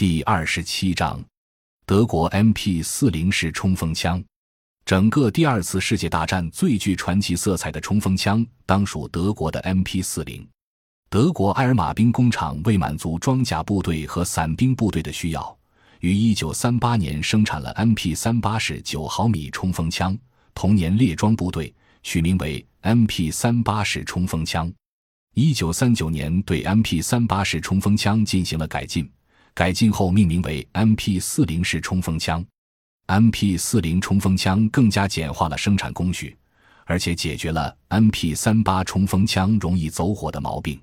第二十七章，德国 MP 四零式冲锋枪。整个第二次世界大战最具传奇色彩的冲锋枪，当属德国的 MP 四零。德国埃尔马兵工厂为满足装甲部队和伞兵部队的需要，于一九三八年生产了 MP 三八式九毫米冲锋枪。同年，列装部队取名为 MP 三八式冲锋枪。一九三九年，对 MP 三八式冲锋枪进行了改进。改进后命名为 MP 四零式冲锋枪。MP 四零冲锋枪更加简化了生产工序，而且解决了 MP 三八冲锋枪容易走火的毛病。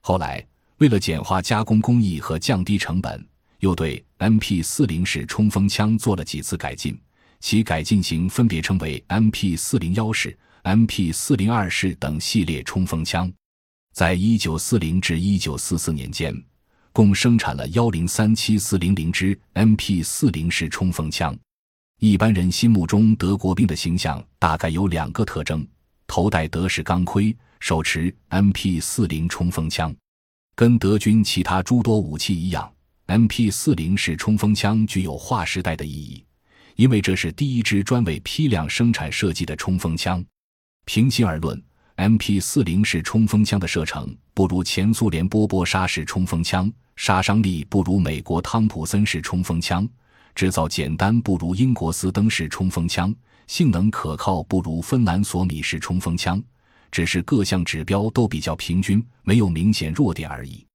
后来，为了简化加工工艺和降低成本，又对 MP 四零式冲锋枪做了几次改进。其改进型分别称为 MP 四零幺式、MP 四零二式等系列冲锋枪。在一九四零至一九四四年间。共生产了幺零三七四零零支 MP 四零式冲锋枪。一般人心目中德国兵的形象大概有两个特征：头戴德式钢盔，手持 MP 四零冲锋枪。跟德军其他诸多武器一样，MP 四零式冲锋枪具有划时代的意义，因为这是第一支专为批量生产设计的冲锋枪。平心而论，MP 四零式冲锋枪的射程不如前苏联波波沙式冲锋枪。杀伤力不如美国汤普森式冲锋枪，制造简单不如英国斯登式冲锋枪，性能可靠不如芬兰索米式冲锋枪，只是各项指标都比较平均，没有明显弱点而已。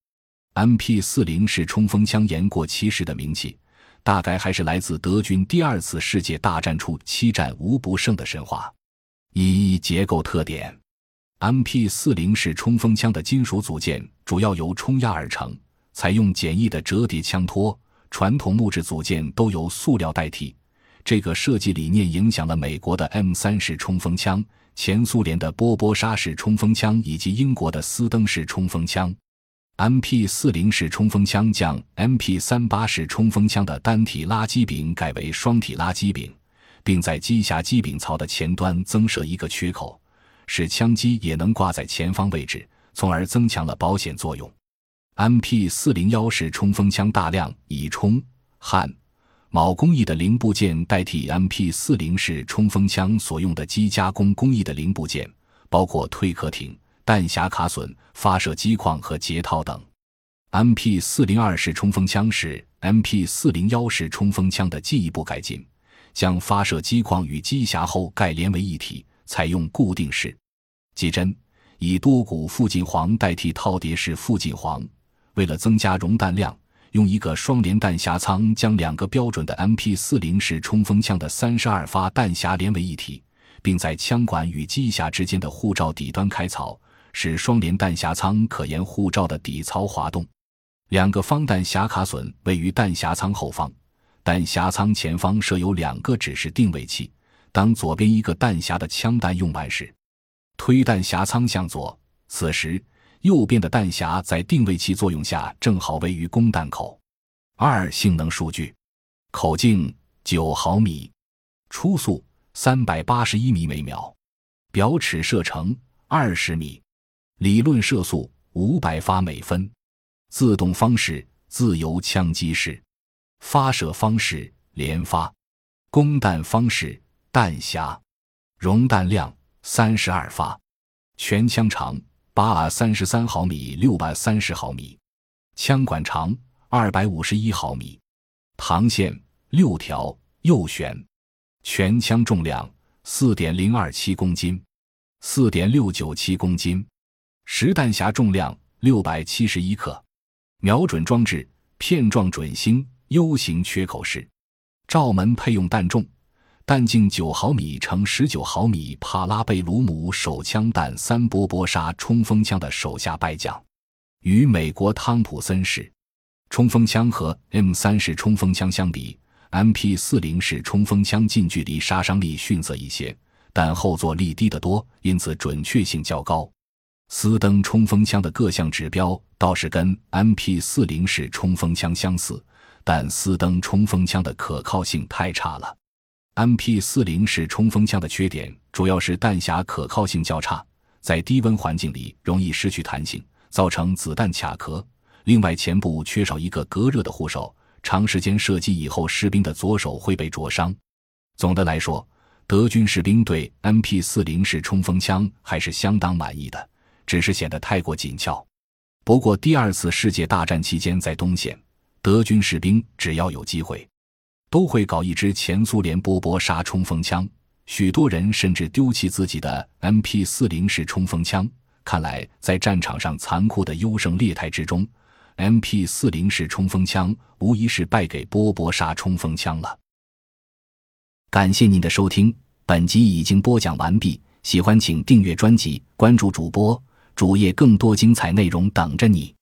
MP 四零式冲锋枪言过其实的名气，大概还是来自德军第二次世界大战初七战无不胜的神话。一结构特点：MP 四零式冲锋枪的金属组件主要由冲压而成。采用简易的折叠枪托，传统木质组件都由塑料代替。这个设计理念影响了美国的 M 三式冲锋枪、前苏联的波波沙式冲锋枪以及英国的斯登式冲锋枪。MP 四零式冲锋枪将 MP 三八式冲锋枪的单体拉机柄改为双体拉机柄，并在机匣机柄槽的前端增设一个缺口，使枪机也能挂在前方位置，从而增强了保险作用。MP 四零幺式冲锋枪大量以冲、焊、铆工艺的零部件代替 MP 四零式冲锋枪所用的机加工工艺的零部件，包括退壳艇、弹匣卡榫、发射机框和节套等。MP 四零二式冲锋枪是 MP 四零幺式冲锋枪的进一步改进，将发射机框与机匣后盖连为一体，采用固定式机针，以多股附近簧代替套叠式附近簧。为了增加容弹量，用一个双联弹匣舱将两个标准的 MP 四零式冲锋枪的三十二发弹匣连为一体，并在枪管与机匣之间的护罩底端开槽，使双联弹匣舱可沿护罩的底槽滑动。两个方弹匣卡榫位于弹匣舱后方，弹匣舱前方设有两个指示定位器。当左边一个弹匣的枪弹用完时，推弹匣舱向左。此时。右边的弹匣在定位器作用下正好位于供弹口。二、性能数据：口径九毫米，初速三百八十一米每秒，表尺射程二十米，理论射速五百发每分，自动方式自由枪击式，发射方式连发，供弹方式弹匣，容弹量三十二发，全枪长。八二三十三毫米，六百三十毫米，枪管长二百五十一毫米，膛线六条，右旋，全枪重量四点零二七公斤，四点六九七公斤，实弹匣重量六百七十一克，瞄准装置片状准星 U 型缺口式，罩门配用弹重。弹径九毫米乘十九毫米帕拉贝鲁姆手枪弹三波波沙冲锋枪的手下败将，与美国汤普森式冲锋枪和 M 三式冲锋枪相比，MP 四零式冲锋枪近距离杀伤力逊色一些，但后坐力低得多，因此准确性较高。斯登冲锋枪的各项指标倒是跟 MP 四零式冲锋枪相似，但斯登冲锋枪的可靠性太差了。MP 四零式冲锋枪的缺点主要是弹匣可靠性较差，在低温环境里容易失去弹性，造成子弹卡壳。另外，前部缺少一个隔热的护手，长时间射击以后，士兵的左手会被灼伤。总的来说，德军士兵对 MP40 式冲锋枪还是相当满意的，只是显得太过紧俏。不过，第二次世界大战期间，在东线，德军士兵只要有机会，都会搞一支前苏联波波沙冲锋枪。许多人甚至丢弃自己的 MP40 式冲锋枪。看来，在战场上残酷的优胜劣汰之中，MP40 式冲锋枪无疑是败给波波沙冲锋枪了。感谢您的收听，本集已经播讲完毕。喜欢请订阅专辑，关注主播主页，更多精彩内容等着你。